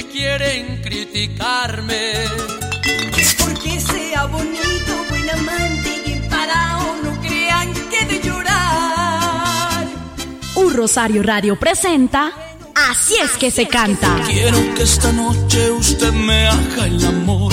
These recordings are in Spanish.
que quieren criticarme. Porque sea bonito, buen amante y emparado, no crean que de llorar. Un Rosario Radio presenta Así es que se canta. Quiero que esta noche usted me haga el amor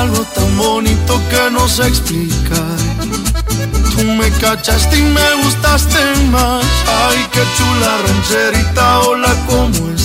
Algo tan bonito que no sé explicar. Tú me cachaste y me gustaste más. Ay, qué chula rancherita, hola, ¿cómo estás?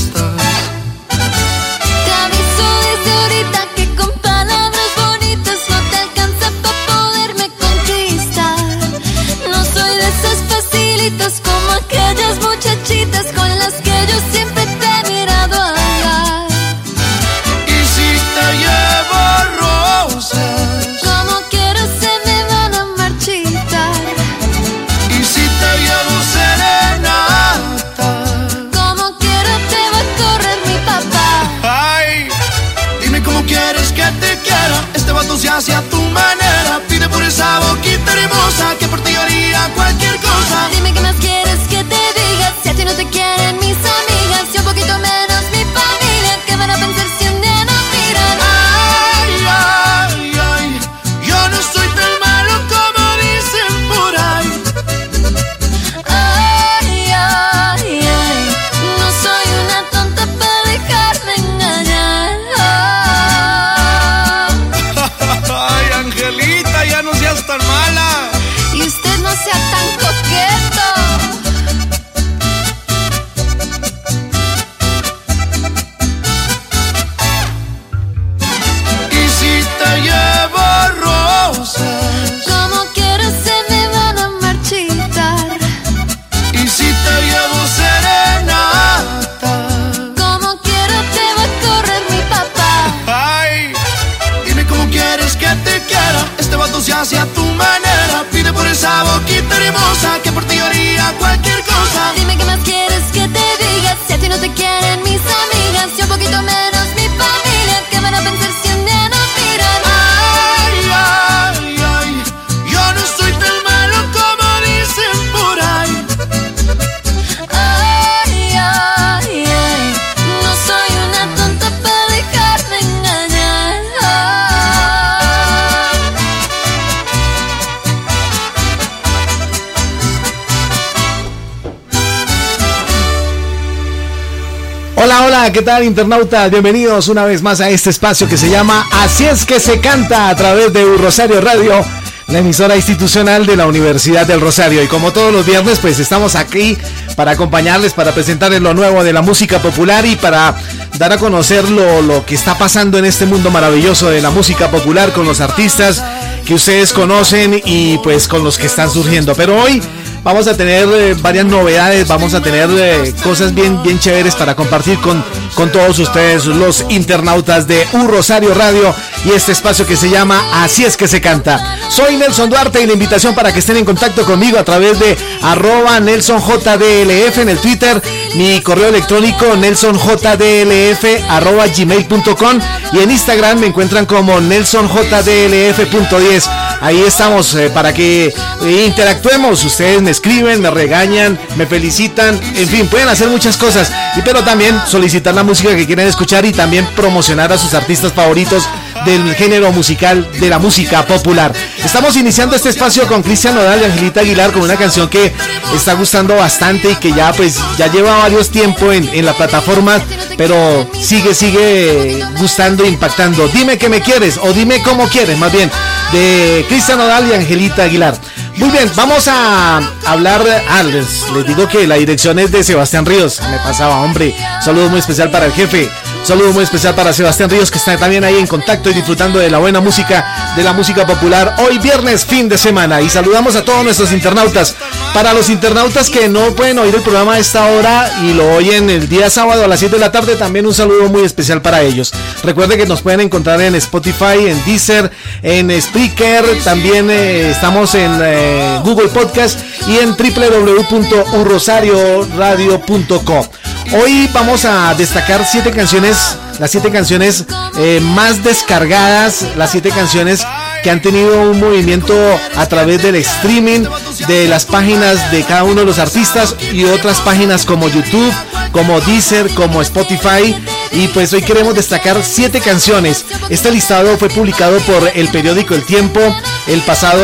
¿Qué tal internauta? Bienvenidos una vez más a este espacio que se llama Así es que se canta a través de Rosario Radio, la emisora institucional de la Universidad del Rosario. Y como todos los viernes, pues estamos aquí para acompañarles, para presentarles lo nuevo de la música popular y para dar a conocer lo, lo que está pasando en este mundo maravilloso de la música popular con los artistas que ustedes conocen y pues con los que están surgiendo. Pero hoy vamos a tener eh, varias novedades, vamos a tener eh, cosas bien, bien chéveres para compartir con, con todos ustedes, los internautas de Un Rosario Radio y este espacio que se llama Así es que se canta. Soy Nelson Duarte y la invitación para que estén en contacto conmigo a través de arroba NelsonJDLF en el Twitter, mi correo electrónico nelsonjdlf arroba gmail.com y en Instagram me encuentran como nelsonjdlf.10. Ahí estamos eh, para que eh, interactuemos. Ustedes me escriben, me regañan, me felicitan, en fin, pueden hacer muchas cosas. Y pero también solicitar la música que quieren escuchar y también promocionar a sus artistas favoritos del género musical de la música popular. Estamos iniciando este espacio con Cristian Nodal y Angelita Aguilar con una canción que está gustando bastante y que ya pues ya lleva varios tiempo en, en la plataforma, pero sigue, sigue gustando, e impactando. Dime que me quieres o dime cómo quieres, más bien, de Cristian Nodal y Angelita Aguilar. Muy bien, vamos a hablar. Ah, les, les, digo que la dirección es de Sebastián Ríos. Me pasaba, hombre. Saludo muy especial para el jefe. Saludo muy especial para Sebastián Ríos, que está también ahí en contacto y disfrutando de la buena música, de la música popular. Hoy viernes, fin de semana. Y saludamos a todos nuestros internautas. Para los internautas que no pueden oír el programa a esta hora y lo oyen el día sábado a las 7 de la tarde, también un saludo muy especial para ellos. Recuerde que nos pueden encontrar en Spotify, en Deezer, en Spreaker. También eh, estamos en eh, Google Podcast y en www.unrosarioradio.com. Hoy vamos a destacar siete canciones, las siete canciones eh, más descargadas, las siete canciones que han tenido un movimiento a través del streaming de las páginas de cada uno de los artistas y otras páginas como YouTube, como Deezer, como Spotify. Y pues hoy queremos destacar siete canciones. Este listado fue publicado por el periódico El Tiempo el pasado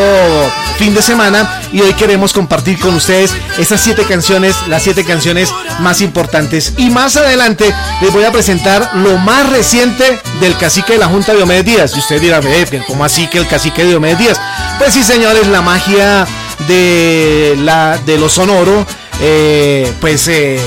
fin de semana y hoy queremos compartir con ustedes esas siete canciones, las siete canciones más importantes. Y más adelante les voy a presentar lo más reciente del cacique de la Junta de Diomedes Díaz. Y usted dirá, ¿cómo así que el cacique de Diomedes Díaz? Pues sí, señores, la magia de, la, de lo sonoro, eh, pues eh,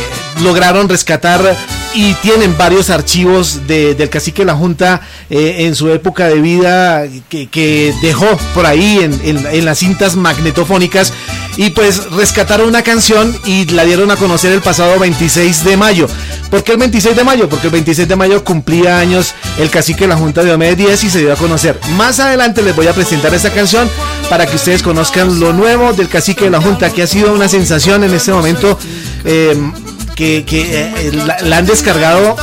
lograron rescatar y tienen varios archivos de, del cacique de la Junta eh, en su época de vida que, que dejó por ahí en, en, las cintas magnetofónicas y pues rescataron una canción y la dieron a conocer el pasado 26 de mayo. ¿Por qué el 26 de mayo? Porque el 26 de mayo cumplía años el cacique de la Junta de Diomedes Díaz y se dio a conocer. Más adelante les voy a presentar esa canción para que ustedes conozcan lo nuevo del cacique de la Junta que ha sido una sensación en este momento. Eh, que, que eh, la, la, han descargado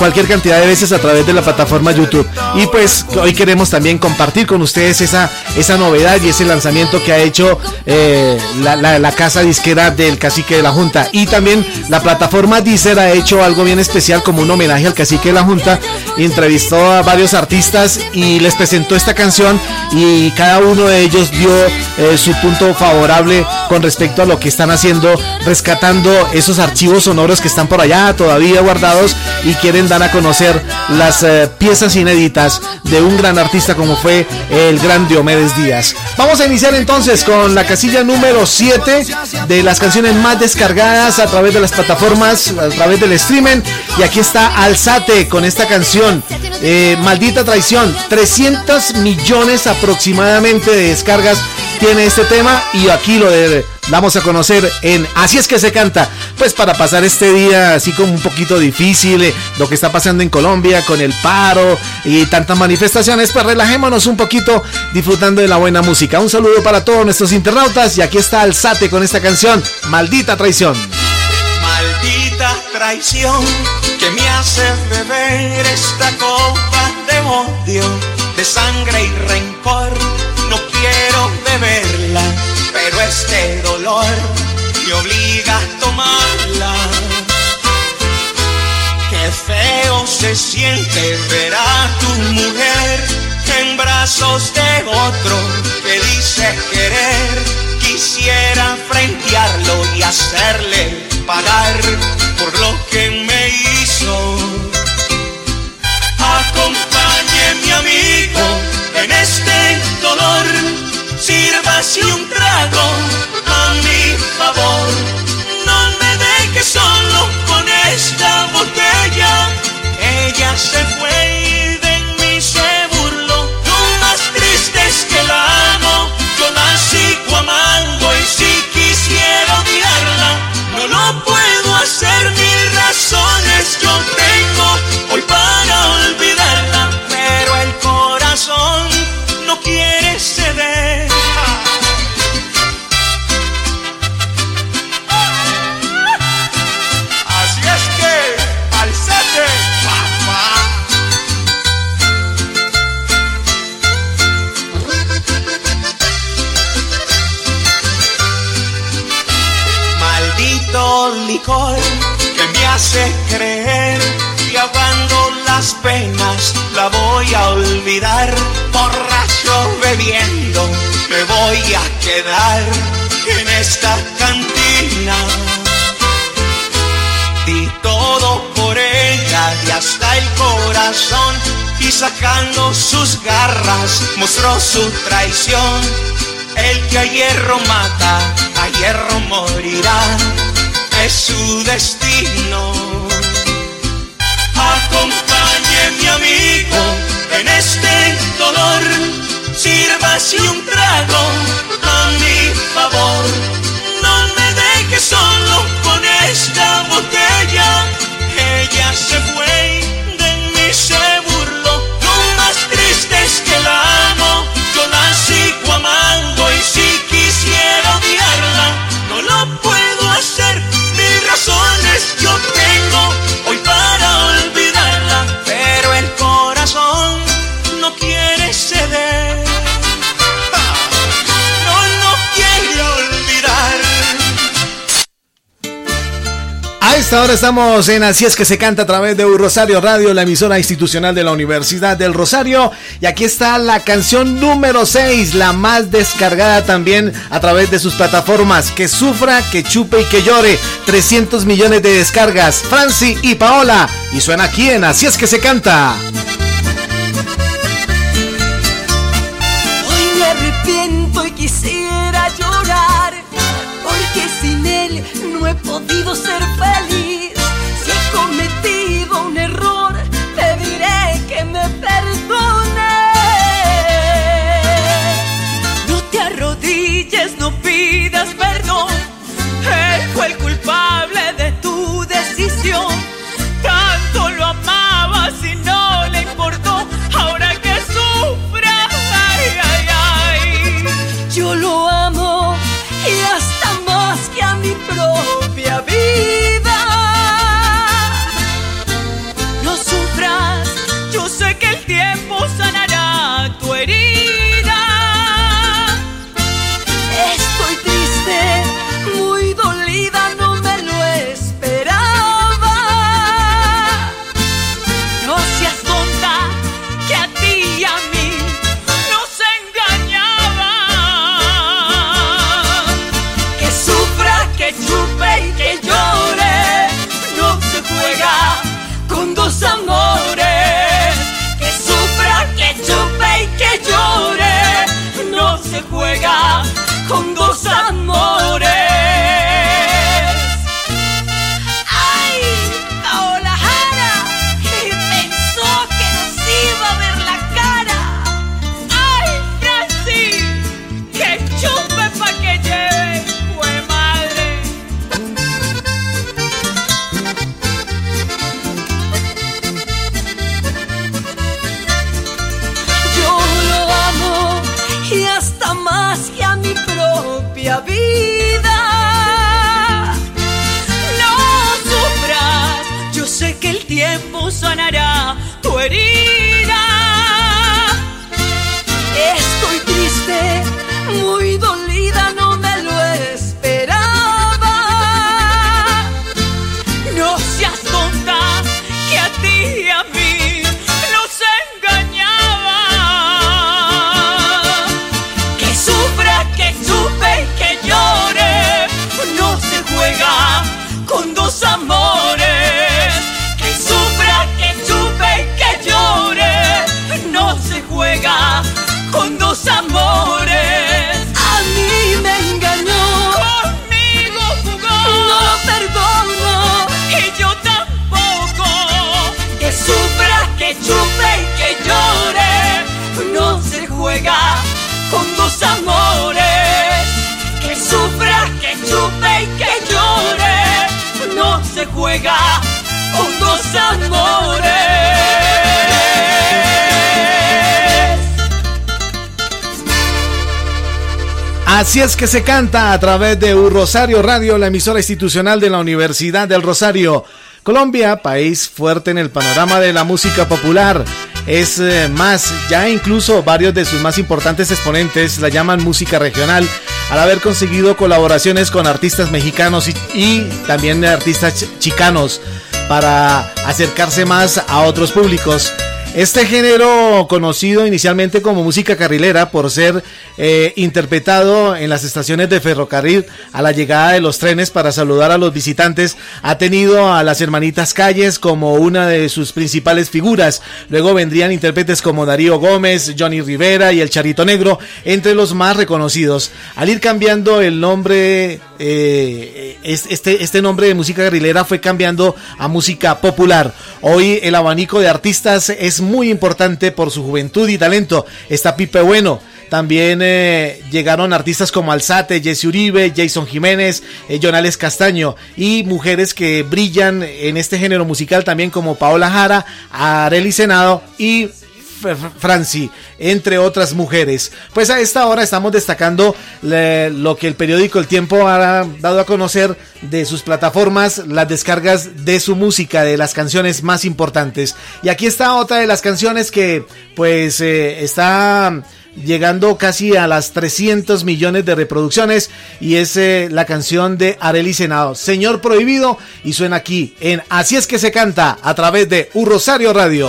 cualquier cantidad de veces a través de la plataforma YouTube. Y pues hoy queremos también compartir con ustedes esa, esa novedad y ese lanzamiento que ha hecho eh, la, la, la, casa disquera del cacique de la Junta. Y también la plataforma Deezer ha hecho algo bien especial como un homenaje al cacique de la Junta. Entrevistó a varios artistas y les presentó esta canción y cada uno de ellos dio eh, su punto favorable con respecto a lo que están haciendo, rescatando esos archivos sonoros que están por allá todavía guardados y quieren dar a conocer las eh, piezas inéditas de un gran artista como fue el gran Diomedes Díaz. Vamos a iniciar entonces con la casilla número 7 de las canciones más descargadas a través de las plataformas, a través del streaming. Y aquí está Alzate con esta canción, eh, Maldita Traición, 300 millones aproximadamente de descargas tiene este tema y aquí lo damos a conocer en Así es que se canta, pues para pasar este día así como un poquito difícil, eh, lo que está pasando en Colombia con el paro y tantas manifestaciones, pues relajémonos un poquito disfrutando de la buena música. Un saludo para todos nuestros internautas y aquí está Alzate con esta canción, Maldita Traición. Maldita traición que me hace beber esta copa de odio, de sangre y rencor no quiero beberla, pero este dolor me obliga a tomarla. Qué feo se siente ver a tu mujer en brazos de otro que dice querer. Quisiera frentearlo y hacerle pagar por lo que me hizo. Acompañe mi amigo en este dolor, sírvase un trago a mi favor. No me deje solo con esta botella. Ella se fue que me hace creer y ahogando las penas la voy a olvidar. Borracho bebiendo me voy a quedar en esta cantina. Di todo por ella y hasta el corazón y sacando sus garras mostró su traición. El que a hierro mata, a hierro morirá, es su destino. Acompañe mi amigo en este dolor, sírvase un trago a mi favor. No me deje solo con esta botella, ella se fue esta estamos en Así es que se canta a través de Rosario Radio, la emisora institucional de la Universidad del Rosario. Y aquí está la canción número 6, la más descargada también a través de sus plataformas. Que sufra, que chupe y que llore. 300 millones de descargas. Franci y Paola. Y suena aquí en Así es que se canta. Así es que se canta a través de Un Rosario Radio, la emisora institucional de la Universidad del Rosario. Colombia, país fuerte en el panorama de la música popular. Es eh, más, ya incluso varios de sus más importantes exponentes la llaman música regional, al haber conseguido colaboraciones con artistas mexicanos y, y también artistas chicanos para acercarse más a otros públicos. Este género, conocido inicialmente como música carrilera por ser eh, interpretado en las estaciones de ferrocarril a la llegada de los trenes para saludar a los visitantes, ha tenido a las hermanitas Calles como una de sus principales figuras. Luego vendrían intérpretes como Darío Gómez, Johnny Rivera y el Charito Negro, entre los más reconocidos. Al ir cambiando el nombre, eh, este, este nombre de música carrilera fue cambiando a música popular. Hoy el abanico de artistas es muy importante por su juventud y talento. Está Pipe Bueno. También eh, llegaron artistas como Alzate, Jesse Uribe, Jason Jiménez, eh, Jonales Castaño y mujeres que brillan en este género musical también como Paola Jara, Areli Senado y Franci, entre otras mujeres. Pues a esta hora estamos destacando lo que el periódico El Tiempo ha dado a conocer de sus plataformas, las descargas de su música, de las canciones más importantes. Y aquí está otra de las canciones que pues eh, está llegando casi a las 300 millones de reproducciones y es eh, la canción de Arely Senado, Señor Prohibido y suena aquí en Así es que se canta a través de Un Rosario Radio.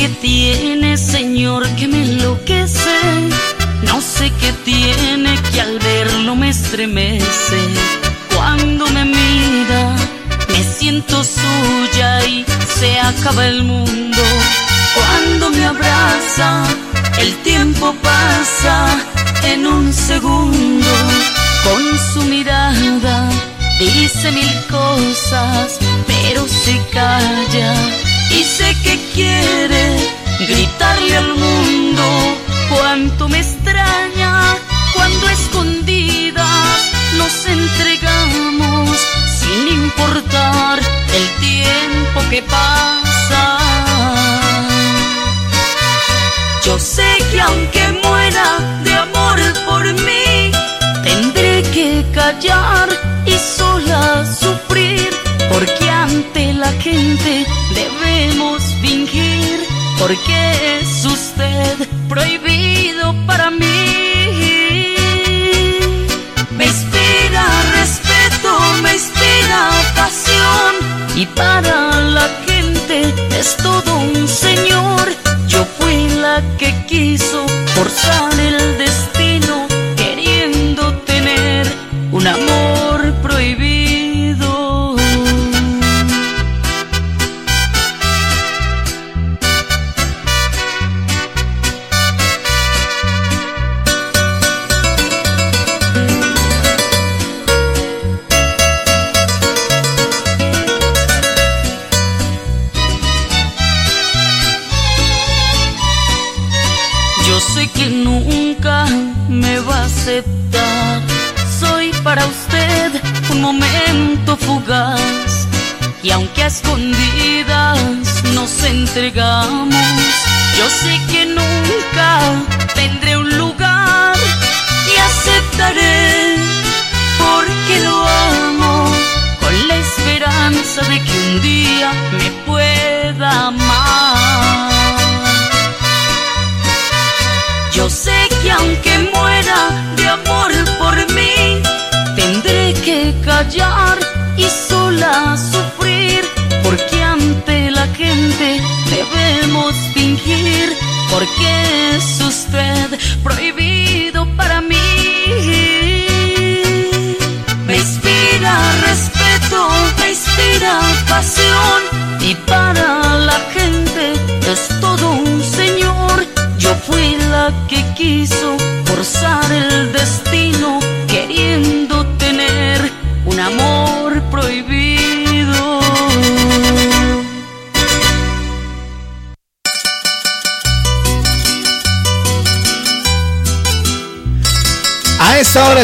Qué tiene, Señor, que me enloquece. No sé qué tiene que al verlo me estremece. Cuando me mira, me siento suya y se acaba el mundo. Cuando me abraza, el tiempo pasa en un segundo. Con su mirada dice mil cosas, pero se calla y sé que quiere gritarle al mundo cuánto me extraña cuando escondidas nos entregamos sin importar el tiempo que pasa. Yo sé que aunque muera de amor por mí, tendré que callar y sola sufrir porque ante la gente porque es usted prohibido para mí.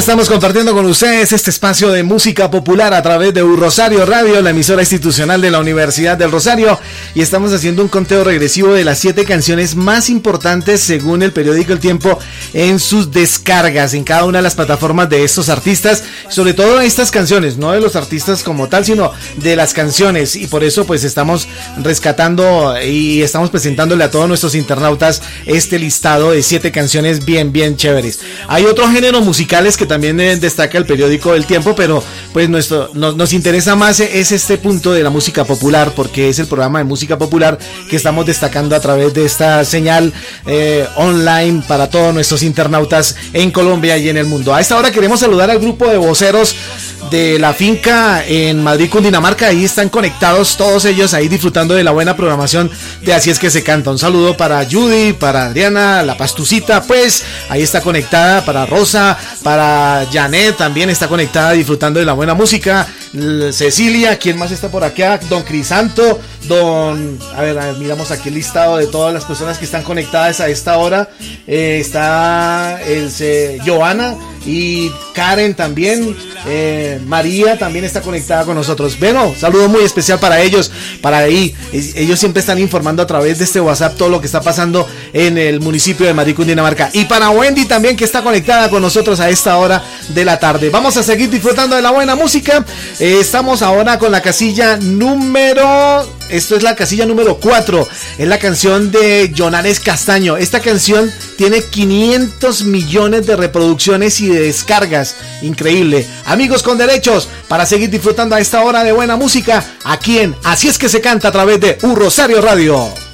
Estamos compartiendo con ustedes este espacio de música popular a través de Rosario Radio, la emisora institucional de la Universidad del Rosario, y estamos haciendo un conteo regresivo de las siete canciones más importantes según el periódico El Tiempo en sus descargas en cada una de las plataformas de estos artistas, sobre todo estas canciones, no de los artistas como tal, sino de las canciones, y por eso pues estamos rescatando y estamos presentándole a todos nuestros internautas este listado de siete canciones bien, bien chéveres. Hay otro género musical que también eh, destaca el periódico El Tiempo, pero pues nuestro, nos, interesa más es este punto de la música popular, porque es el programa de música popular que estamos destacando a través de esta señal eh, online para todos nuestros internautas en Colombia y en el mundo. A esta hora queremos saludar al grupo de voceros de la finca en Madrid, Cundinamarca. Ahí están conectados todos ellos, ahí disfrutando de la buena programación de Así es que se canta. Un saludo para Judy, para Adriana, la pastucita, pues ahí está conectada, para Rosa, para Janet también está conectada disfrutando de la buena música. Cecilia, ¿quién más está por acá? Don Crisanto, don... A ver, miramos aquí el listado de todas las personas que están conectadas a esta hora. Eh, está el, Joana y Karen también. Eh, María también está conectada con nosotros. Bueno, saludo muy especial para ellos, para ahí. Ellos siempre están informando a través de este WhatsApp todo lo que está pasando en el municipio de Madrid, Cundinamarca. Y para Wendy también que está conectada con nosotros a esta hora de la tarde. Vamos a seguir disfrutando de la buena música. Estamos ahora con la casilla número esto es la casilla número 4. Es la canción de Jonanes Castaño. Esta canción tiene 500 millones de reproducciones y de descargas. Increíble. Amigos con derechos, para seguir disfrutando a esta hora de buena música, aquí en Así es que se canta a través de Un Rosario Radio.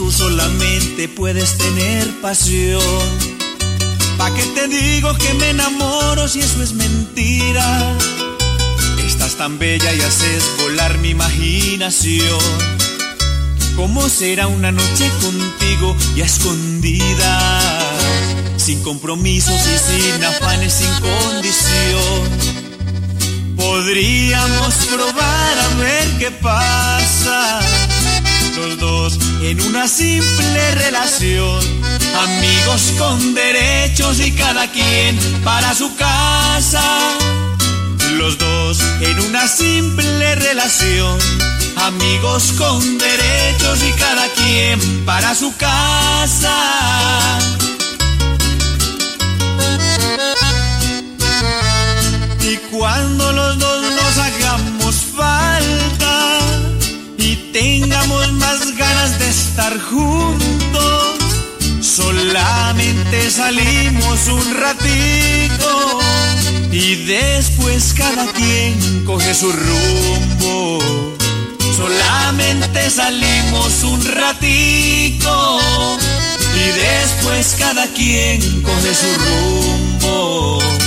Tú solamente puedes tener pasión. ¿Pa' qué te digo que me enamoro si eso es mentira? Estás tan bella y haces volar mi imaginación. ¿Cómo será una noche contigo y a escondidas? Sin compromisos y sin afanes, sin condición. Podríamos probar a ver qué pasa los dos en una simple relación. Amigos con derechos y cada quien para su casa. Los dos en una simple relación. Amigos con derechos y cada quien para su casa. Y cuando los dos tengamos más ganas de estar juntos. Solamente salimos un ratito y después cada quien coge su rumbo. Solamente salimos un ratito y después cada quien coge su rumbo.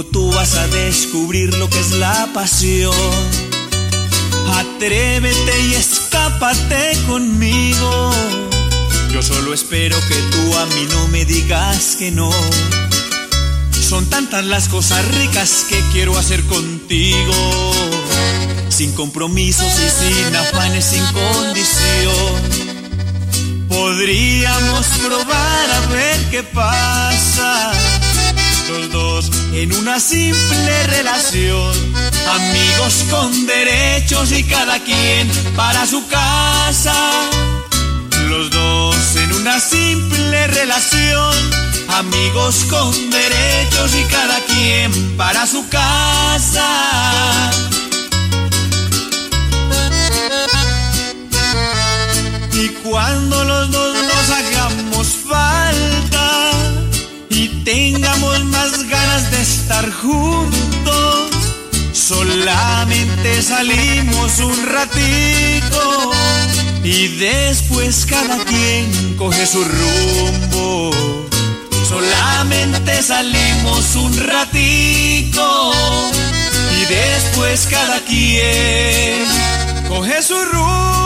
Tú vas a descubrir lo que es la pasión. Atrévete y escápate conmigo. Yo solo espero que tú a mí no me digas que no. Son tantas las cosas ricas que quiero hacer contigo. Sin compromisos y sin afanes, sin condición. Podríamos probar a ver qué pasa los dos en una simple relación. Amigos con derechos y cada quien para su casa. Los dos en una simple relación. Amigos con derechos y cada quien para su casa. Y cuando los dos tengamos más ganas de estar juntos, Solamente salimos un ratito y después cada quien coge su rumbo. Solamente salimos un ratito y después cada quien coge su rumbo.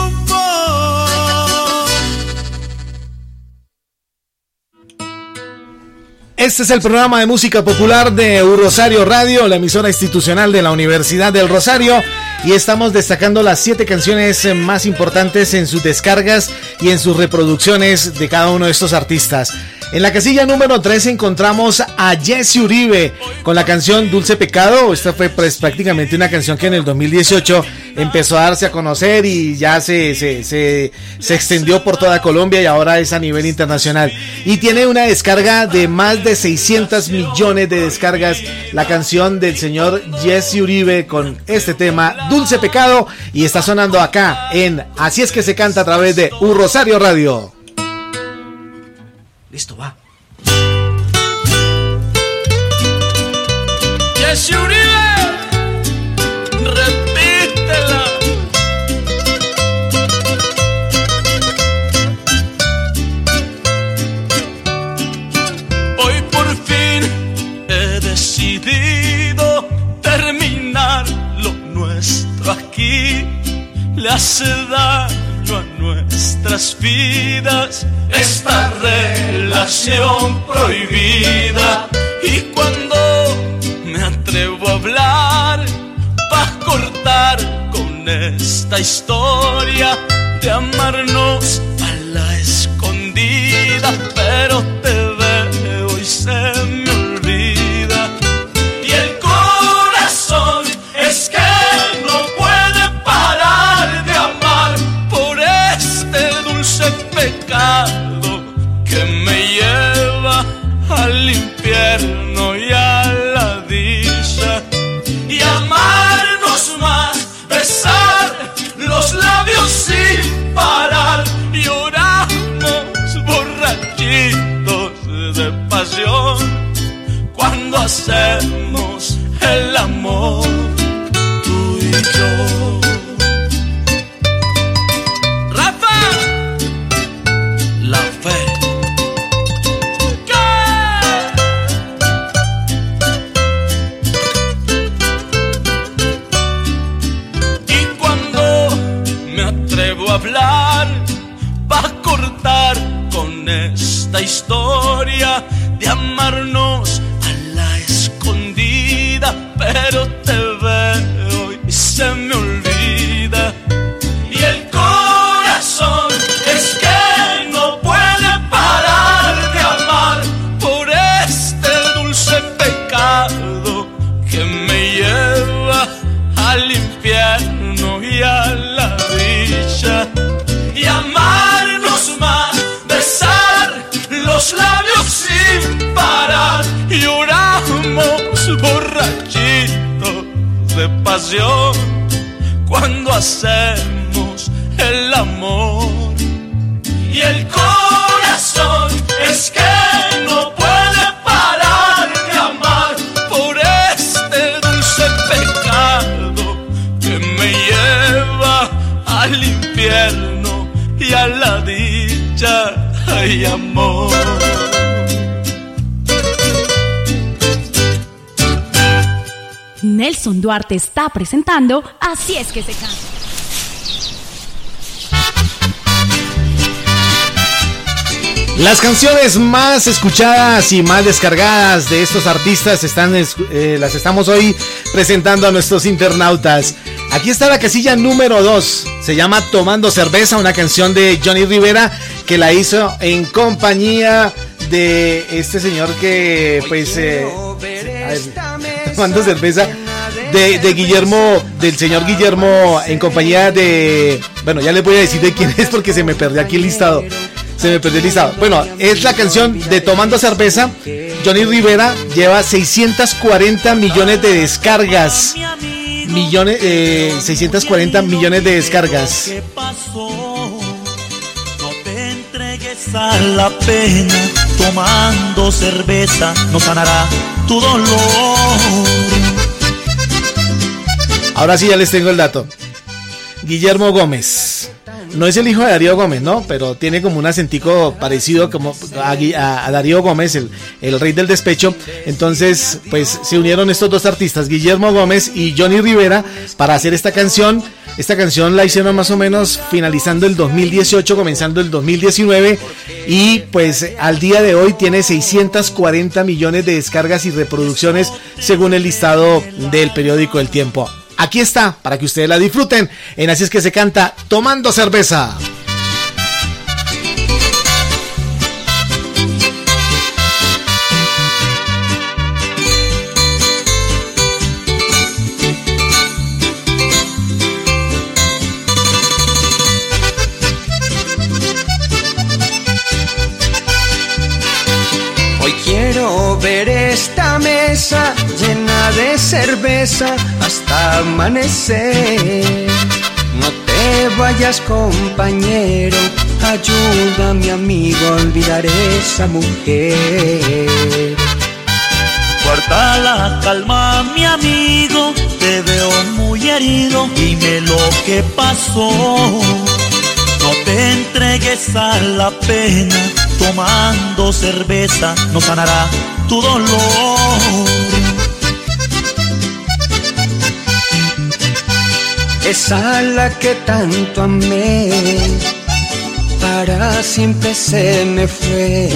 Este es el programa de música popular de Rosario Radio, la emisora institucional de la Universidad del Rosario, y estamos destacando las siete canciones más importantes en sus descargas y en sus reproducciones de cada uno de estos artistas. En la casilla número 3 encontramos a Jesse Uribe con la canción Dulce Pecado. Esta fue pues, prácticamente una canción que en el 2018 empezó a darse a conocer y ya se, se, se, se, extendió por toda Colombia y ahora es a nivel internacional. Y tiene una descarga de más de 600 millones de descargas la canción del señor Jesse Uribe con este tema Dulce Pecado y está sonando acá en Así es que se canta a través de Un Rosario Radio. Listo, va. Yes, repítela. Hoy por fin he decidido terminar lo nuestro aquí. Le hace daño a nuestras vidas. Esta relación prohibida. Y cuando me atrevo a hablar para cortar con esta historia de amarnos Duarte está presentando Así es que se canta. Las canciones más escuchadas y más descargadas de estos artistas están, eh, las estamos hoy presentando a nuestros internautas. Aquí está la casilla número 2. Se llama Tomando Cerveza, una canción de Johnny Rivera que la hizo en compañía de este señor que pues eh, a ver, tomando cerveza de, de, Guillermo, del señor Guillermo en compañía de, bueno ya les voy a decir de quién es porque se me perdió aquí el listado, se me perdió el listado. Bueno, es la canción de Tomando Cerveza. Johnny Rivera lleva 640 millones de descargas. Millones, eh, 640 millones de descargas. a la pena, tomando cerveza no sanará tu dolor. Ahora sí ya les tengo el dato. Guillermo Gómez. No es el hijo de Darío Gómez, ¿no? Pero tiene como un acentico parecido como a, Darío Gómez, el, el, rey del despecho. Entonces, pues se unieron estos dos artistas, Guillermo Gómez y Johnny Rivera, para hacer esta canción. Esta canción la hicieron más o menos finalizando el 2018, comenzando el 2019. Y pues al día de hoy tiene 640 millones de descargas y reproducciones según el listado del periódico El Tiempo. Aquí está, para que ustedes la disfruten. En Así es que se canta Tomando Cerveza. Hoy quiero ver esta mesa llena de cerveza hasta amanecer. No te vayas compañero, ayúdame amigo a olvidar esa mujer. Guarda la calma mi amigo, te veo muy herido, dime lo que pasó. No te entregues a la pena, tomando cerveza no sanará tu dolor. Esa la que tanto amé, para siempre se me fue,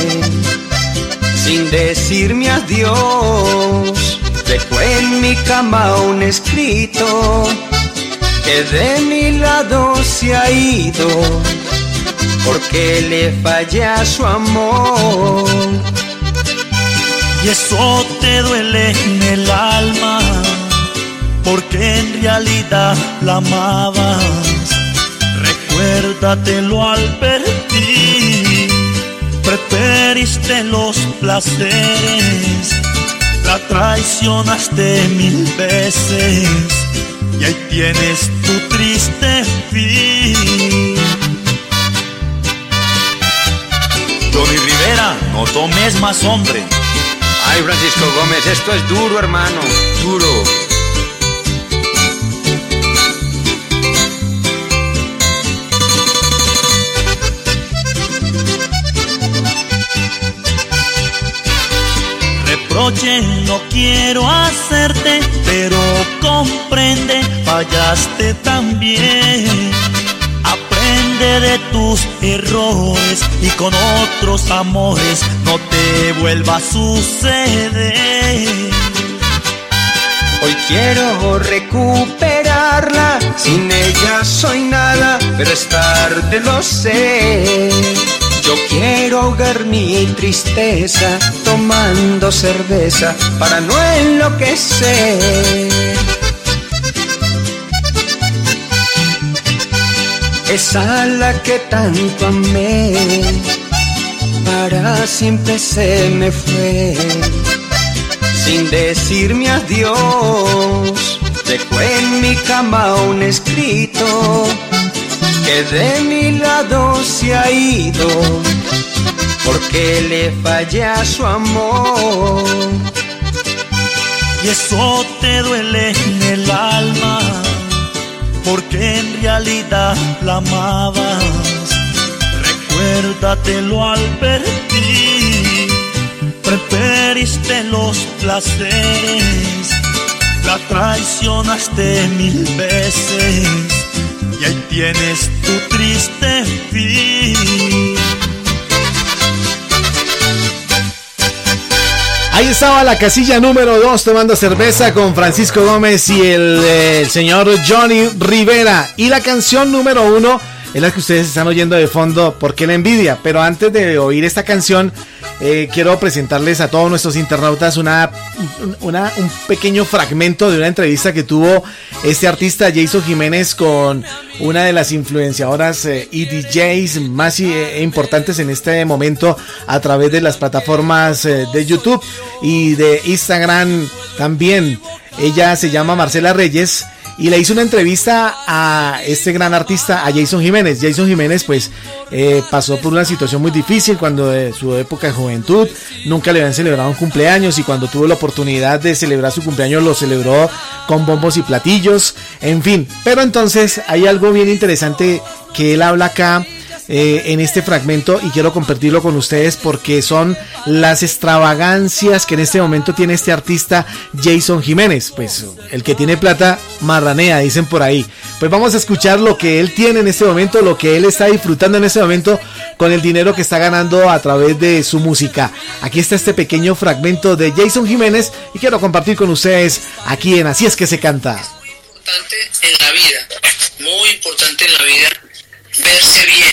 sin decirme adiós. Dejó en mi cama un escrito que de mi lado se ha ido, porque le fallé a su amor. Y eso te duele en el alma porque en realidad la amabas. Recuérdatelo al ti, preferiste los placeres, la traicionaste mil veces y ahí tienes tu triste fin. Johnny Rivera, no tomes más hombre. Ay, Francisco Gómez, esto es duro, hermano, duro. No quiero hacerte, pero comprende, fallaste también. Aprende de tus errores y con otros amores no te vuelva a suceder. Hoy quiero recuperarla, sin ella soy nada, pero es tarde lo sé yo quiero ahogar mi tristeza tomando cerveza para no enloquecer. Esa la que tanto amé, para siempre se me fue, sin decirme adiós. Dejó en mi cama un escrito que de mi lado se ha ido porque le fallé a su amor. Y eso te duele en el alma porque en realidad la amabas. Recuérdatelo al ti, preferiste los placeres, la traicionaste mil veces y ahí tienes tu triste fin. Ahí estaba la casilla número 2 tomando cerveza con Francisco Gómez y el, el señor Johnny Rivera. Y la canción número 1 es la que ustedes están oyendo de fondo, porque la envidia? Pero antes de oír esta canción, eh, quiero presentarles a todos nuestros internautas una, un pequeño fragmento de una entrevista que tuvo este artista Jason Jiménez con una de las influenciadoras eh, y DJs más eh, importantes en este momento a través de las plataformas de YouTube y de Instagram también. Ella se llama Marcela Reyes y le hizo una entrevista a este gran artista, a Jason Jiménez. Jason Jiménez pues eh, pasó por una situación muy difícil cuando de su época de juventud nunca le habían celebrado un cumpleaños y cuando tuvo la oportunidad de celebrar su cumpleaños lo celebró con bombos y platillos, en fin. Pero entonces hay algo bien interesante que él habla acá eh, en este fragmento y quiero compartirlo con ustedes porque son las extravagancias que en este momento tiene este artista Jason Jiménez. Pues el que tiene plata marranea, dicen por ahí. Pues vamos a escuchar lo que él tiene en este momento, lo que él está disfrutando en este momento con el dinero que está ganando a través de su música. Aquí está este pequeño fragmento de Jason Jiménez y quiero compartir con ustedes aquí en Así es que se canta. Importante en la vida, muy importante en la vida, verse bien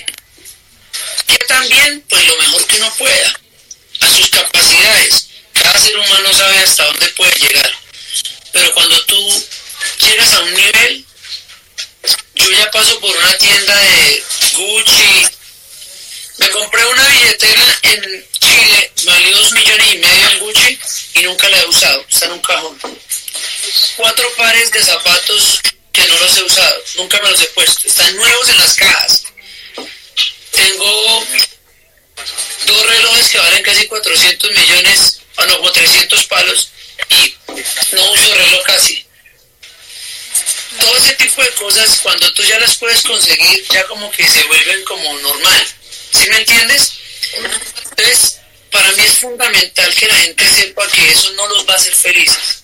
también, pues lo mejor que uno pueda, a sus capacidades. Cada ser humano sabe hasta dónde puede llegar. Pero cuando tú llegas a un nivel, yo ya paso por una tienda de Gucci, me compré una billetera en Chile, me valió dos millones y medio en Gucci y nunca la he usado, está en un cajón. Cuatro pares de zapatos que no los he usado, nunca me los he puesto, están nuevos en las cajas. 400 millones, o no, como 300 palos, y no uso reloj casi. Todo ese tipo de cosas, cuando tú ya las puedes conseguir, ya como que se vuelven como normal. ¿Sí me entiendes? Entonces, para mí es fundamental que la gente sepa que eso no los va a hacer felices.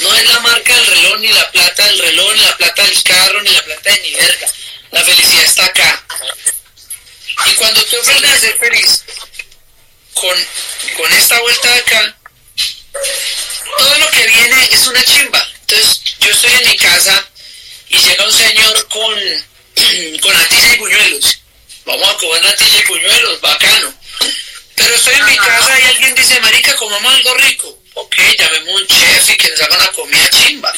No es la marca del reloj, ni la plata del reloj, ni la plata del carro, ni la plata de ni verga. La felicidad está acá. Y cuando tú aprendes a ser feliz con, con esta vuelta de acá, todo lo que viene es una chimba. Entonces, yo estoy en mi casa y llega un señor con, con natilla y puñuelos. Vamos a comer natilla y puñuelos, bacano. Pero estoy en mi casa y alguien dice, marica, comamos algo rico. Ok, llamemos un chef y que nos haga una comida chimba.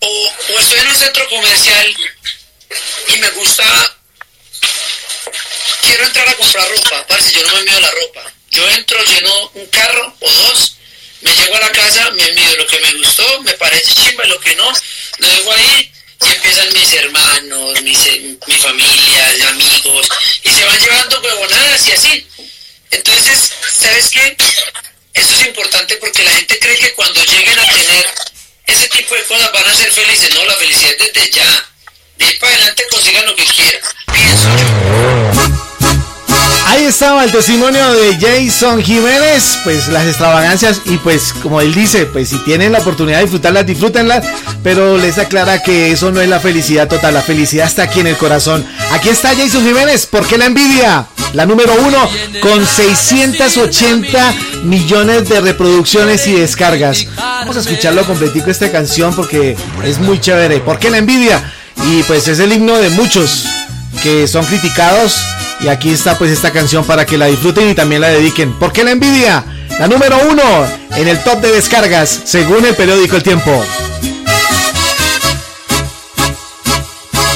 O, o estoy en un centro comercial y me gusta quiero entrar a comprar ropa, parce, yo no me mido la ropa. Yo entro, lleno un carro o dos, me llego a la casa, me mido lo que me gustó, me parece chimba, lo que no, lo dejo ahí y empiezan mis hermanos, mis, mi familia, amigos, y se van llevando huevonadas y así. Entonces, ¿sabes qué? Eso es importante porque la gente cree que cuando lleguen a tener ese tipo de cosas van a ser felices. No, la felicidad es desde ya. De ahí para adelante consigan lo que quieran. Pienso yo. Ahí estaba el testimonio de Jason Jiménez, pues las extravagancias y pues como él dice, pues si tienen la oportunidad de disfrutarlas, disfrútenlas, pero les aclara que eso no es la felicidad total, la felicidad está aquí en el corazón. Aquí está Jason Jiménez, ¿por qué la envidia? La número uno con 680 millones de reproducciones y descargas. Vamos a escucharlo completico esta canción porque es muy chévere. ¿Por qué la envidia? Y pues es el himno de muchos que son criticados y aquí está pues esta canción para que la disfruten y también la dediquen. ¿Por qué la envidia? La número uno en el top de descargas, según el periódico El Tiempo.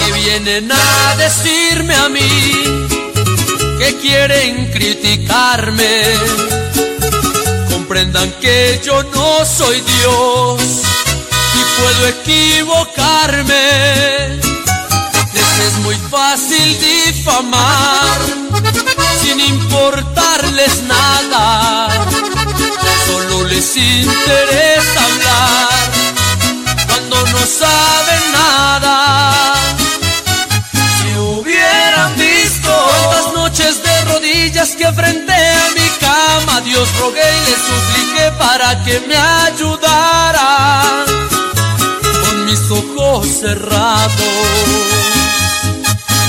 Que vienen a decirme a mí que quieren criticarme. Comprendan que yo no soy Dios y puedo equivocarme es muy fácil difamar sin importarles nada. Solo les interesa hablar cuando no saben nada. Si hubieran visto las noches de rodillas que frente a mi cama Dios rogué y le supliqué para que me ayudara mis ojos cerrados.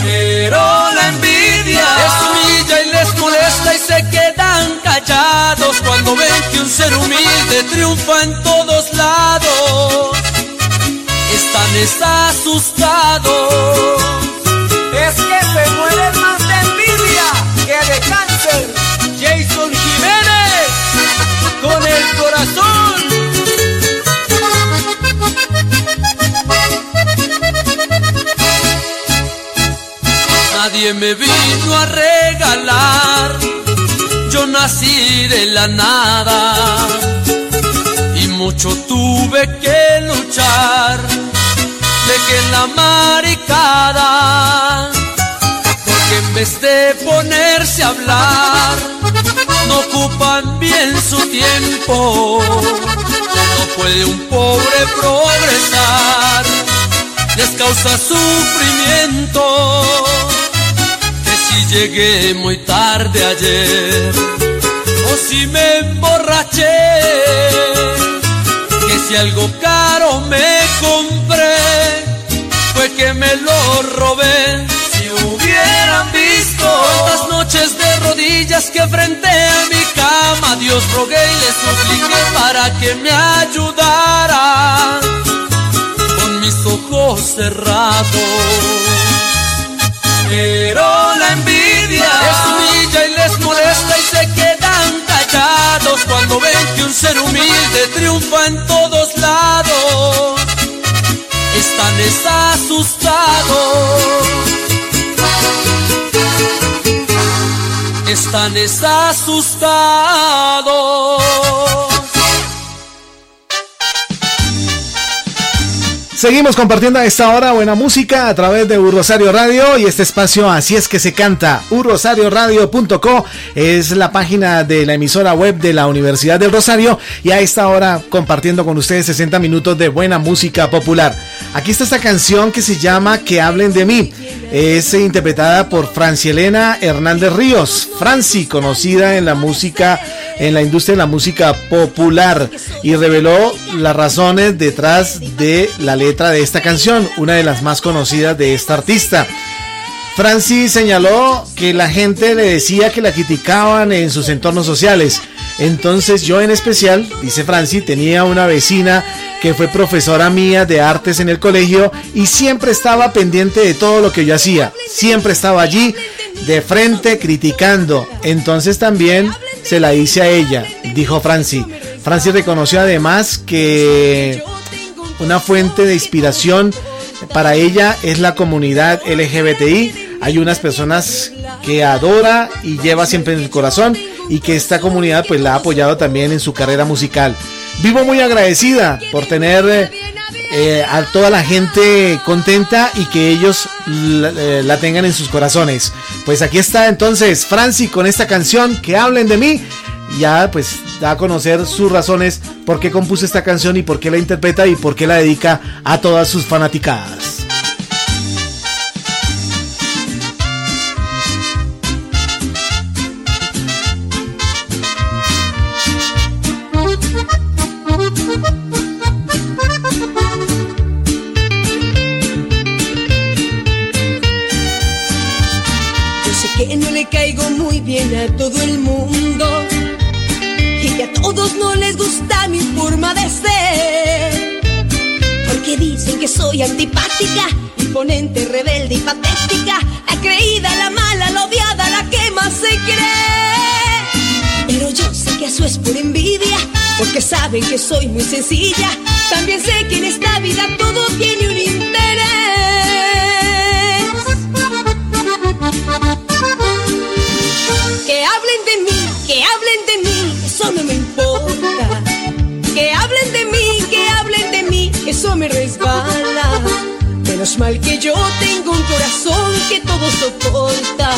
Pero la envidia les humilla y les molesta y se quedan callados cuando ven que un ser humilde triunfa en todos lados. Están asustados. Nadie me vino a regalar. Yo nací de la nada y mucho tuve que luchar dejen la maricada, porque en vez de ponerse a hablar, no ocupan bien su tiempo. No puede un pobre progresar, les causa sufrimiento. Si llegué muy tarde ayer, o si me emborraché, que si algo caro me compré, fue que me lo robé. Si hubieran visto las noches de rodillas que frente a mi cama, Dios rogué y le supliqué para que me ayudara con mis ojos cerrados. Pero la envidia les humilla y les molesta y se quedan callados cuando ven que un ser humilde triunfa en todos lados. Están asustados. Están asustados. Seguimos compartiendo a esta hora buena música a través de Rosario Radio y este espacio Así es que se canta. urrosarioradio.co es la página de la emisora web de la Universidad del Rosario y a esta hora compartiendo con ustedes 60 minutos de buena música popular. Aquí está esta canción que se llama Que hablen de mí. Es interpretada por Franci Elena Hernández Ríos. Franci, conocida en la música, en la industria de la música popular y reveló las razones detrás de la letra de esta canción, una de las más conocidas de esta artista. Francis señaló que la gente le decía que la criticaban en sus entornos sociales. Entonces yo en especial, dice Francis, tenía una vecina que fue profesora mía de artes en el colegio y siempre estaba pendiente de todo lo que yo hacía. Siempre estaba allí de frente criticando. Entonces también se la hice a ella, dijo Francis. Francis reconoció además que una fuente de inspiración para ella es la comunidad LGBTI. Hay unas personas que adora y lleva siempre en el corazón y que esta comunidad pues la ha apoyado también en su carrera musical. Vivo muy agradecida por tener eh, a toda la gente contenta y que ellos la, eh, la, tengan en sus corazones. Pues aquí está entonces Franci con esta canción que hablen de mí. Ya pues da a conocer sus razones por qué compuso esta canción y por qué la interpreta y por qué la dedica a todas sus fanaticadas. Soy antipática, imponente, rebelde y patética, la creída, la mala, la odiada, la que más se cree. Pero yo sé que eso es por envidia, porque saben que soy muy sencilla. También sé que en esta vida todo tiene un Mal que yo tengo un corazón que todo soporta.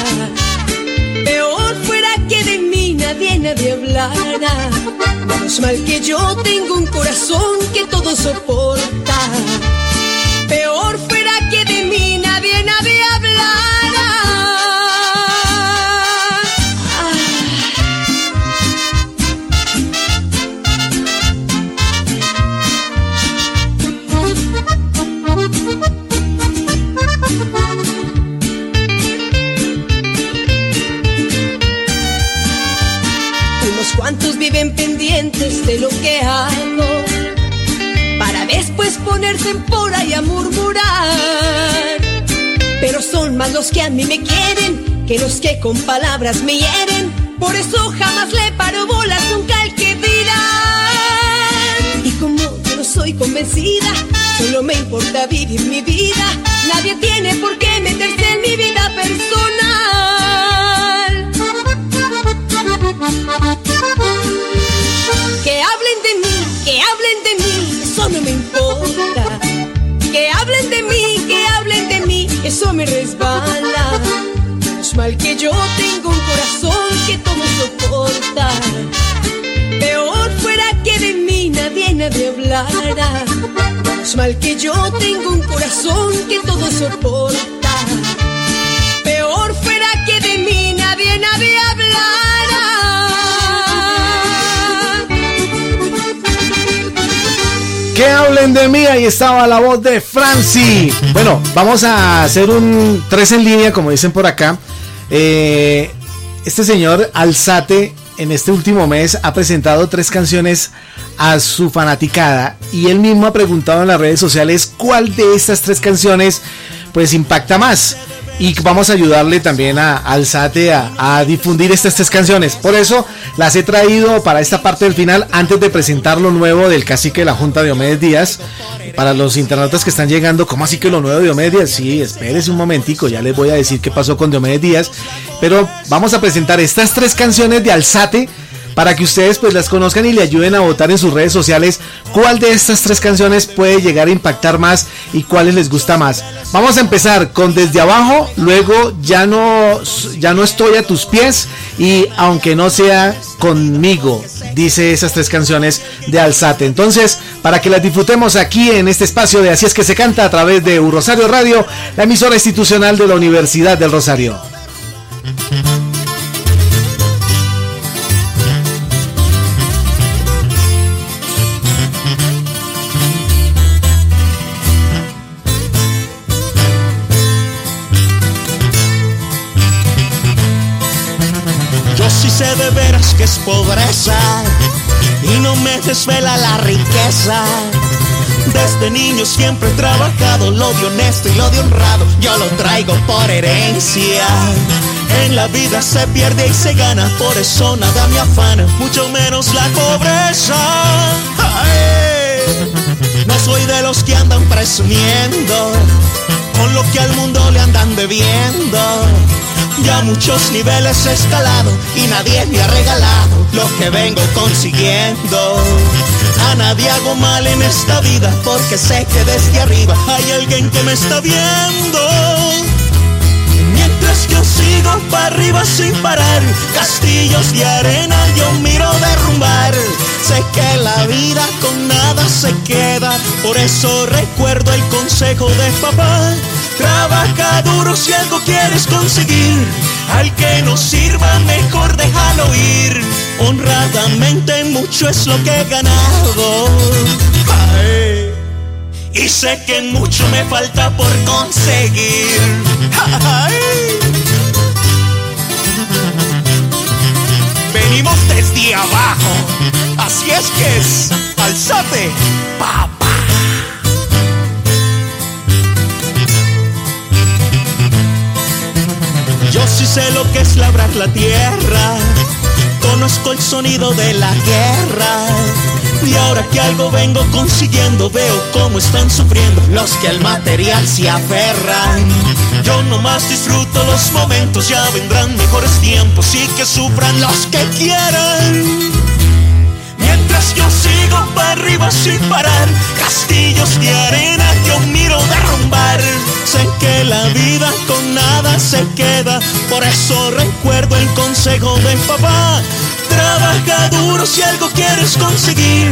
Peor fuera que de mí nadie, nadie hablara. Menos mal que yo tengo un corazón que todo soporta. Peor fuera que de viven pendientes de lo que hago para después ponerse en por ahí a murmurar. Pero son más los que a mí me quieren que los que con palabras me hieren. Por eso jamás le paro bolas nunca al que dirán. Y como yo no soy convencida, solo me importa vivir mi vida. Nadie tiene por qué meterse en mi vida personal. Que hablen de mí, que hablen de mí, eso no me importa. Que hablen de mí, que hablen de mí, eso me resbala. Es mal que yo tengo un corazón que todo soporta. Peor fuera que de mí nadie nadie hablara. Es mal que yo tengo un corazón que todo soporta. Peor fuera que de mí nadie nadie hablara. Que hablen de mí, ahí estaba la voz de Franci. Bueno, vamos a hacer un tres en línea, como dicen por acá. Eh, este señor Alzate en este último mes ha presentado tres canciones a su fanaticada y él mismo ha preguntado en las redes sociales cuál de estas tres canciones pues impacta más y vamos a ayudarle también a Alzate a, difundir estas tres canciones. Por eso las he traído para esta parte del final antes de presentar lo nuevo del cacique de la Junta de Diomedes Díaz. Para los internautas que están llegando, ¿cómo así que lo nuevo de Diomedes Díaz? Sí, espérese un momentico, ya les voy a decir qué pasó con Diomedes Díaz. Pero vamos a presentar estas tres canciones de Alzate para que ustedes pues las conozcan y le ayuden a votar en sus redes sociales cuál de estas tres canciones puede llegar a impactar más y cuáles les gusta más. Vamos a empezar con Desde Abajo, luego Ya no, ya no estoy a tus pies y Aunque no sea conmigo, dice esas tres canciones de Alzate. Entonces, para que las disfrutemos aquí en este espacio de Así es que se canta a través de Rosario Radio, la emisora institucional de la Universidad del Rosario. Pobreza y no me desvela la riqueza. Desde niño siempre he trabajado lo de honesto y lo de honrado, yo lo traigo por herencia. En la vida se pierde y se gana, por eso nada me afana, mucho menos la pobreza. No soy de los que andan presumiendo con lo que al mundo le andan debiendo. Ya muchos niveles he escalado y nadie me ha regalado lo que vengo consiguiendo. A nadie hago mal en esta vida porque sé que desde arriba hay alguien que me está viendo. Mientras yo sigo para arriba sin parar, castillos de arena yo miro derrumbar. Sé que la vida con nada se queda, por eso recuerdo el consejo de papá. Trabaja duro si algo quieres conseguir. Al que no sirva, mejor déjalo ir. Honradamente mucho es lo que he ganado. Y sé que mucho me falta por conseguir. Abajo. Así es que es. Alzate, papá. Yo sí sé lo que es labrar la tierra, conozco el sonido de la guerra. Y ahora que algo vengo consiguiendo, veo cómo están sufriendo los que al material se aferran. Yo nomás disfruto los momentos, ya vendrán mejores tiempos y que sufran los que quieran. Mientras yo sigo para arriba sin parar, castillos de arena yo miro derrumbar. Sé que la vida con nada se queda, por eso recuerdo el consejo de papá. Trabaja duro si algo quieres conseguir,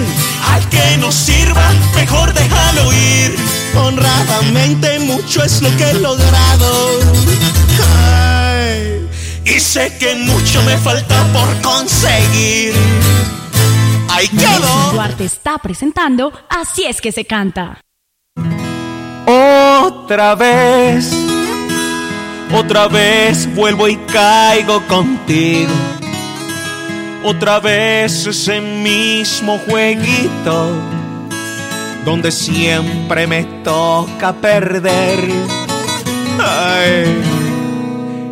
al que no sirva, mejor déjalo ir. Honradamente mucho es lo que he logrado. Ay, y sé que mucho me falta por conseguir. Ahí quedó. Duarte está presentando Así es que se canta. Otra vez, otra vez vuelvo y caigo contigo. Otra vez ese mismo jueguito donde siempre me toca perder.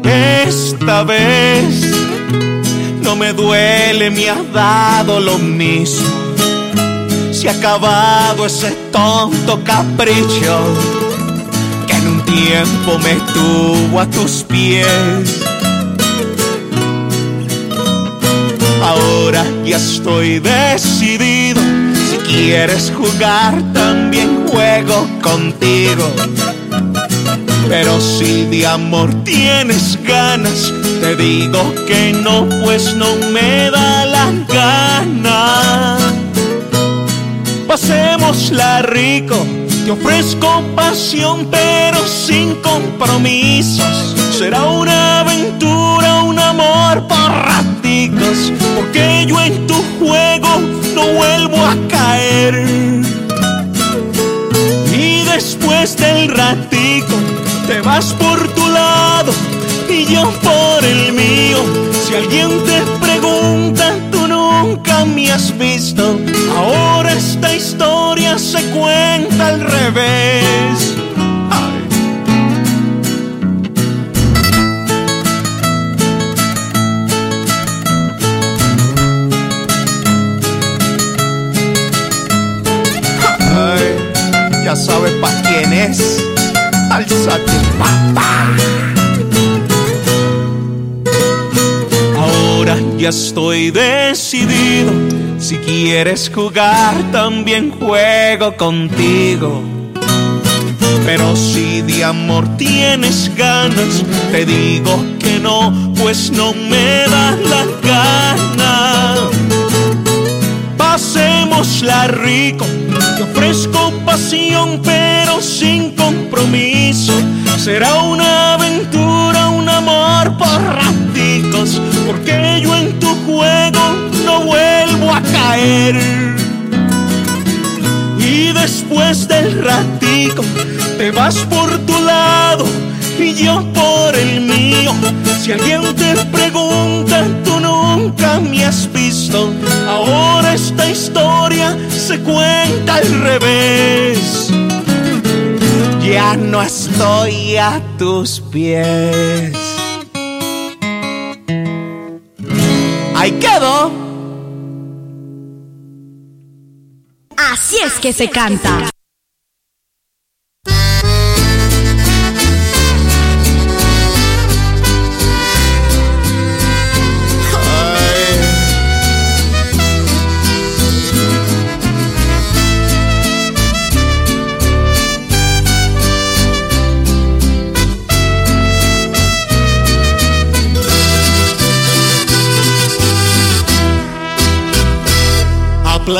Esta vez no me duele, me has dado lo mismo. Se ha acabado ese tonto capricho que en un tiempo me tuvo a tus pies. Ya estoy decidido. Si quieres jugar, también juego contigo. Pero si de amor tienes ganas, te digo que no, pues no me da la gana. Pasémosla rico, te ofrezco pasión pero sin compromisos. Será una aventura, porque yo en tu juego no vuelvo a caer. Y después del ratico te vas por tu lado y yo por el mío. Si alguien te pregunta, tú nunca me has visto. Ahora esta historia se cuenta al revés. Sabes pa' quién es. Alzate, papá. Ahora ya estoy decidido. Si quieres jugar, también juego contigo. Pero si de amor tienes ganas, te digo que no, pues no me da la gana. Pasémosla rico, te ofrezco pasión, pero sin compromiso. Será una aventura, un amor por raticos, porque yo en tu juego no vuelvo a caer. Y después del ratico te vas por tu lado y yo por el mío. Si alguien te pregunta, tú nunca me has visto. Ahora esta historia se cuenta al revés. Ya no estoy a tus pies. Ahí quedó. Así es que se canta.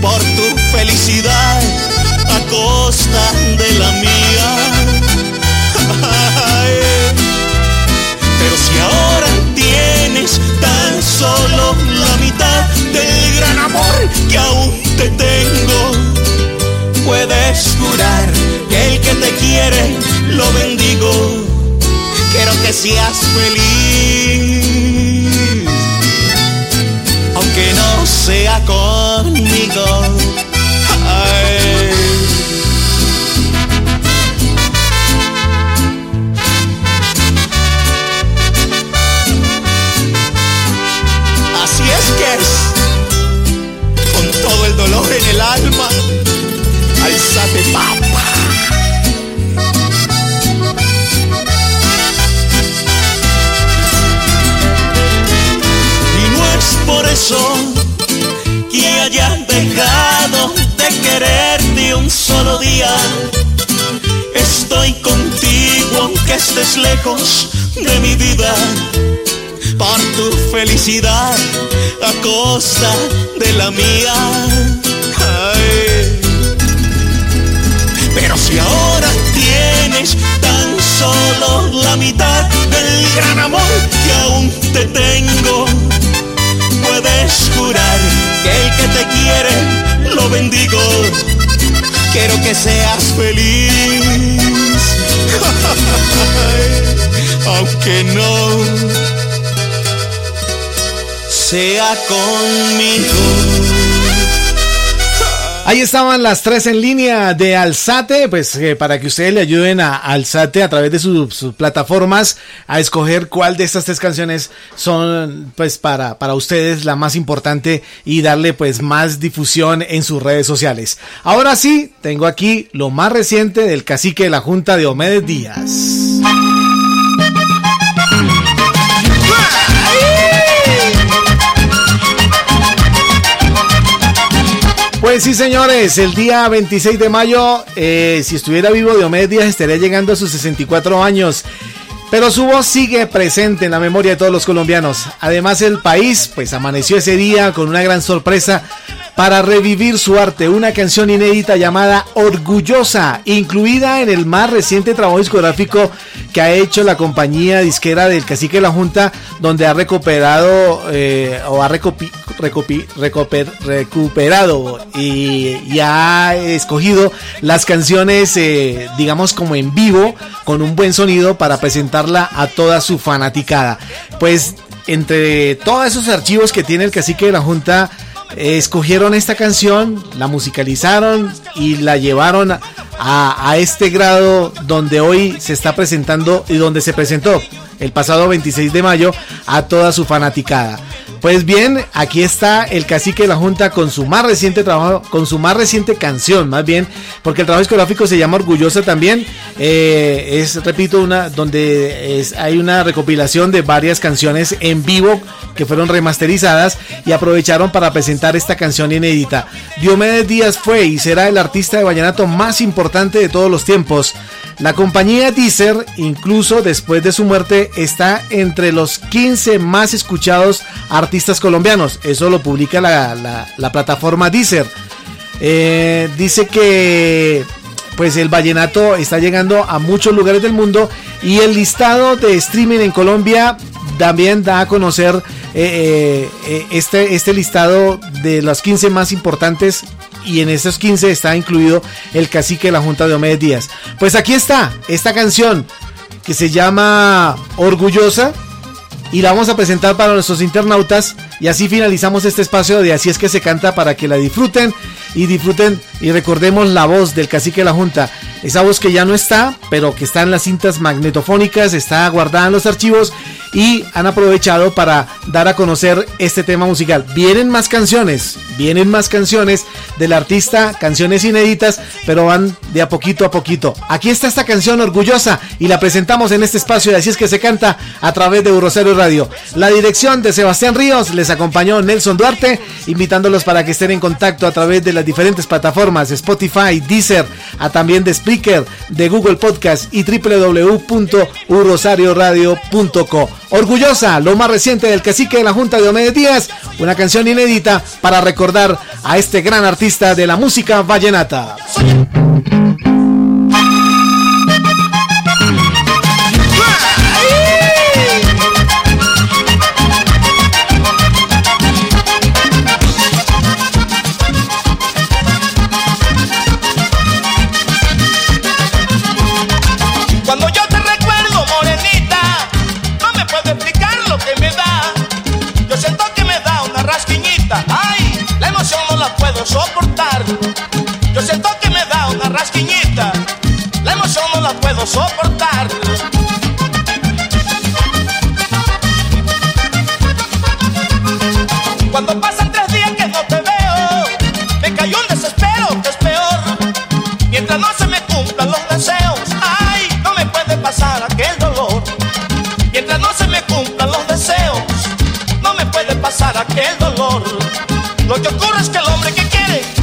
por tu felicidad a costa de la mía. Pero si ahora tienes tan solo la mitad del gran amor que aún te tengo, puedes jurar que el que te quiere lo bendigo. Quiero que seas feliz conmigo. Lejos de mi vida. Por tu felicidad a costa de la mía. Pero si ahora tienes tan solo la mitad del gran amor que aún te tengo, puedes jurar que el que te quiere lo bendigo. quiero que seas feliz. Aunque no sea conmigo. Ahí estaban las tres en línea de Alzate, pues eh, para que ustedes le ayuden a Alzate a través de sus, plataformas a escoger cuál de estas tres canciones son pues para, para ustedes la más importante y darle pues más difusión en sus redes sociales. Ahora sí, tengo aquí lo más reciente del cacique de la Junta de Omedes Díaz. Sí, señores, el día 26 de mayo, eh, si estuviera vivo Diomedes Díaz, estaría llegando a sus 64 años. Pero su voz sigue presente en la memoria de todos los colombianos. Además, el país, pues amaneció ese día con una gran sorpresa para revivir su arte, una canción inédita llamada Orgullosa, incluida en el más reciente trabajo discográfico que ha hecho la compañía disquera del Cacique de la Junta, donde ha recuperado eh, o ha recuperado y, ha escogido las canciones, eh, digamos, como en vivo, con un buen sonido para presentarla a toda su fanaticada. Pues entre todos esos archivos que tiene el Cacique de la Junta, escogieron esta canción, la musicalizaron y la llevaron a, este grado donde hoy se está presentando y donde se presentó el pasado 26 de mayo a toda su fanaticada. Pues bien, aquí está el cacique de la Junta con su más reciente trabajo, con su más reciente canción, más bien, porque el trabajo discográfico se llama Orgullosa también. Eh, es, repito, una donde hay una recopilación de varias canciones en vivo que fueron remasterizadas y aprovecharon para presentar esta canción inédita. Diomedes Díaz fue y será el artista de vallenato más importante de todos los tiempos. La compañía Deezer, incluso después de su muerte, está entre los 15 más escuchados artistas colombianos. Eso lo publica la, plataforma Deezer. Eh, dice que pues el vallenato está llegando a muchos lugares del mundo y el listado de streaming en Colombia también da a conocer eh, eh, este, este listado de los 15 más importantes y en esos 15 está incluido el cacique de la Junta de Omedes Díaz. Pues aquí está esta canción que se llama Orgullosa y la vamos a presentar para nuestros internautas y así finalizamos este espacio de Así es que se canta para que la disfruten y disfruten y recordemos la voz del cacique la Junta. Esa voz que ya no está, pero que está en las cintas magnetofónicas, está guardada en los archivos y han aprovechado para dar a conocer este tema musical. Vienen más canciones, vienen más canciones del artista, canciones inéditas, pero van de a poquito a poquito. Aquí está esta canción orgullosa y la presentamos en este espacio de Así es que se canta a través de Rosario Radio. La dirección de Sebastián Ríos les acompañó Nelson Duarte, invitándolos para que estén en contacto a través de las diferentes plataformas Spotify, Deezer, a también de Spreaker, de Google Podcast y www.urosarioradio.co. Orgullosa, lo más reciente del cacique de la Junta de Omedes Díaz, una canción inédita para recordar a este gran artista de la música vallenata. Rasquiñita, la emoción no la puedo soportar. Cuando pasan tres días que no te veo, me cayó un desespero que es peor. Mientras no se me cumplan los deseos, ay, no me puede pasar aquel dolor. Mientras no se me cumplan los deseos, no me puede pasar aquel dolor. Lo que ocurre es que el hombre que nunca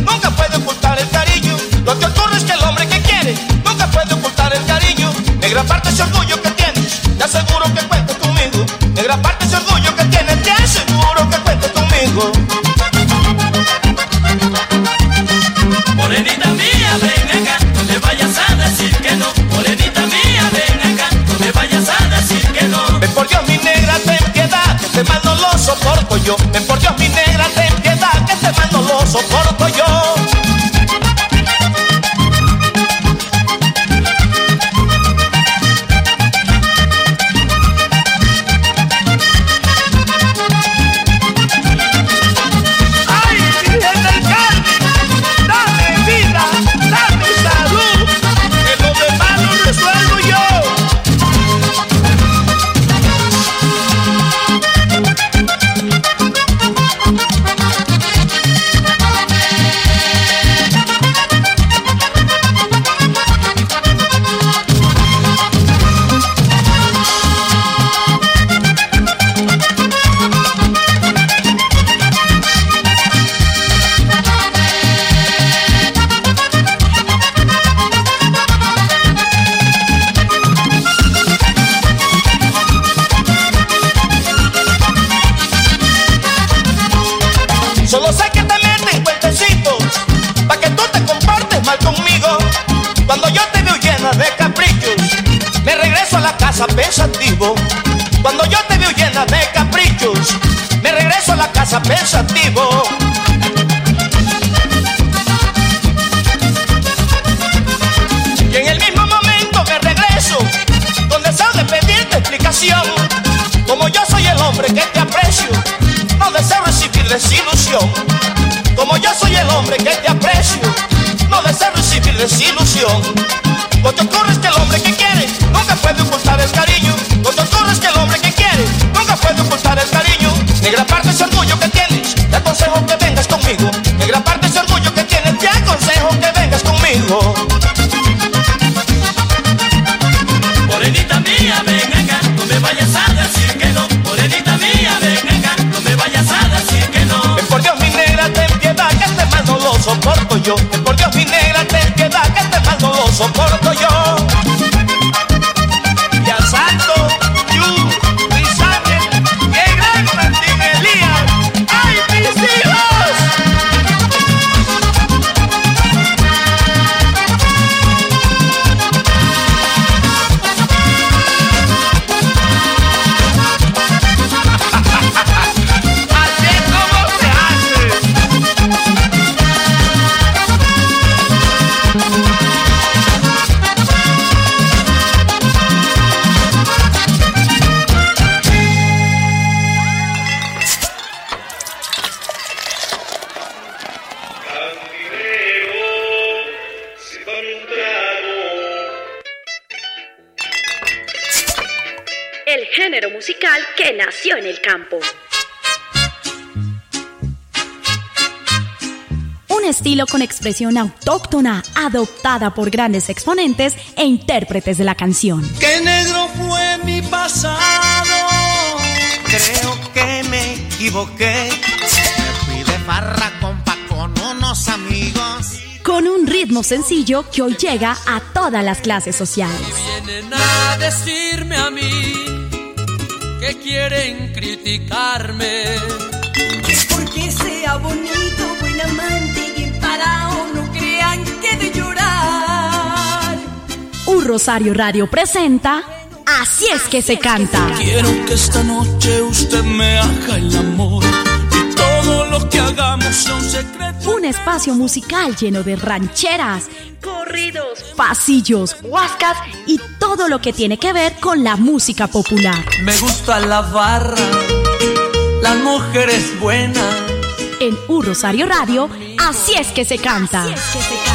expresión autóctona, adoptada por grandes exponentes e intérpretes de la canción. Que negro fue mi pasado. Creo que me equivoqué. Me fui de farra compa con unos amigos. Con un ritmo sencillo que hoy llega a todas las clases sociales. Vienen a decirme a mí que quieren criticarme. Porque sea bonito, Rosario Radio presenta Así es que se canta. Quiero que esta noche usted me haga el amor y todo lo que hagamos sea un secreto. Un espacio musical lleno de rancheras, corridos, pasillos, huascas y todo lo que tiene que ver con la música popular. Me gusta la barra, las mujeres buenas. En Un Rosario Radio, Así es que se canta. Así es que se canta.